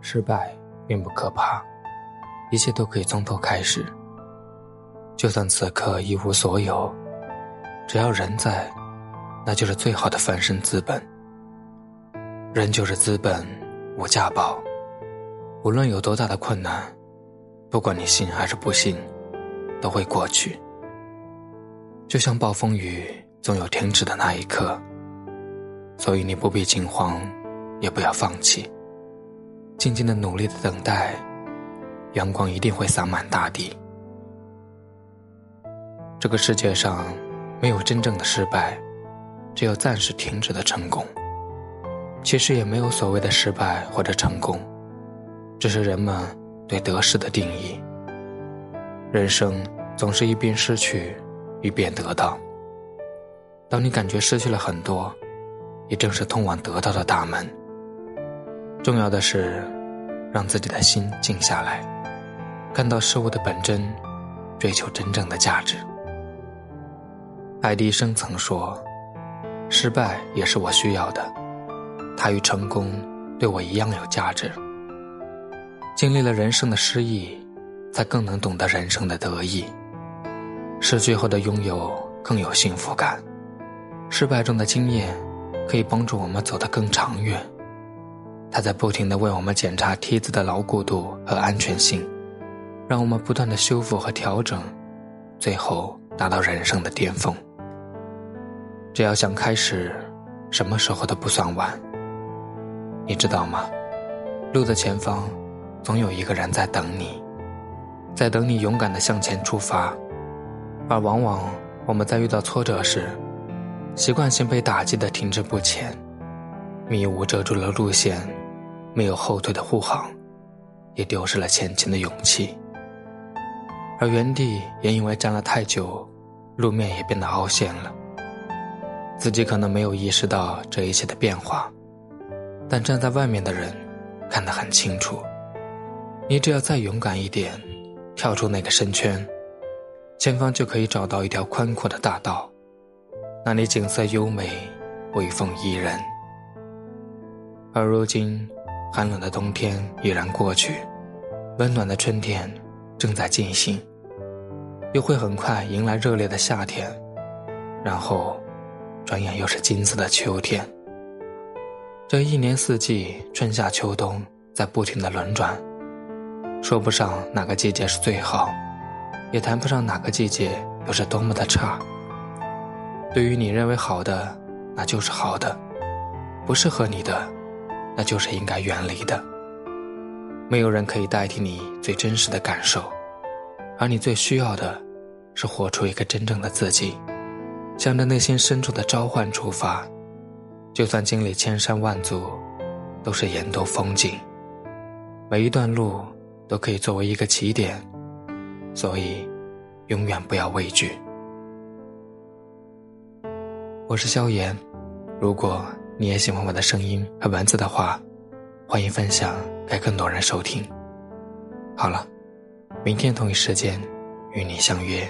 失败并不可怕，一切都可以从头开始。就算此刻一无所有，只要人在，那就是最好的翻身资本。人就是资本，无价宝。无论有多大的困难，不管你信还是不信，都会过去。就像暴风雨总有停止的那一刻，所以你不必惊慌，也不要放弃，静静的努力的等待，阳光一定会洒满大地。这个世界上没有真正的失败，只有暂时停止的成功。其实也没有所谓的失败或者成功，只是人们对得失的定义。人生总是一边失去。一边得到。当你感觉失去了很多，也正是通往得到的大门。重要的是，让自己的心静下来，看到事物的本真，追求真正的价值。爱迪生曾说：“失败也是我需要的，它与成功对我一样有价值。”经历了人生的失意，才更能懂得人生的得意。失去后的拥有更有幸福感，失败中的经验可以帮助我们走得更长远。他在不停地为我们检查梯子的牢固度和安全性，让我们不断地修复和调整，最后达到人生的巅峰。只要想开始，什么时候都不算晚。你知道吗？路的前方，总有一个人在等你，在等你勇敢地向前出发。而往往我们在遇到挫折时，习惯性被打击的停滞不前，迷雾遮住了路线，没有后退的护航，也丢失了前进的勇气。而原地也因为站了太久，路面也变得凹陷了。自己可能没有意识到这一切的变化，但站在外面的人看得很清楚。你只要再勇敢一点，跳出那个深圈。前方就可以找到一条宽阔的大道，那里景色优美，微风宜人。而如今，寒冷的冬天已然过去，温暖的春天正在进行，又会很快迎来热烈的夏天，然后，转眼又是金色的秋天。这一年四季，春夏秋冬在不停的轮转，说不上哪个季节是最好。也谈不上哪个季节又是多么的差。对于你认为好的，那就是好的；不适合你的，那就是应该远离的。没有人可以代替你最真实的感受，而你最需要的，是活出一个真正的自己，向着内心深处的召唤出发。就算经历千山万阻，都是沿途风景。每一段路都可以作为一个起点。所以，永远不要畏惧。我是萧炎，如果你也喜欢我的声音和文字的话，欢迎分享给更多人收听。好了，明天同一时间与你相约。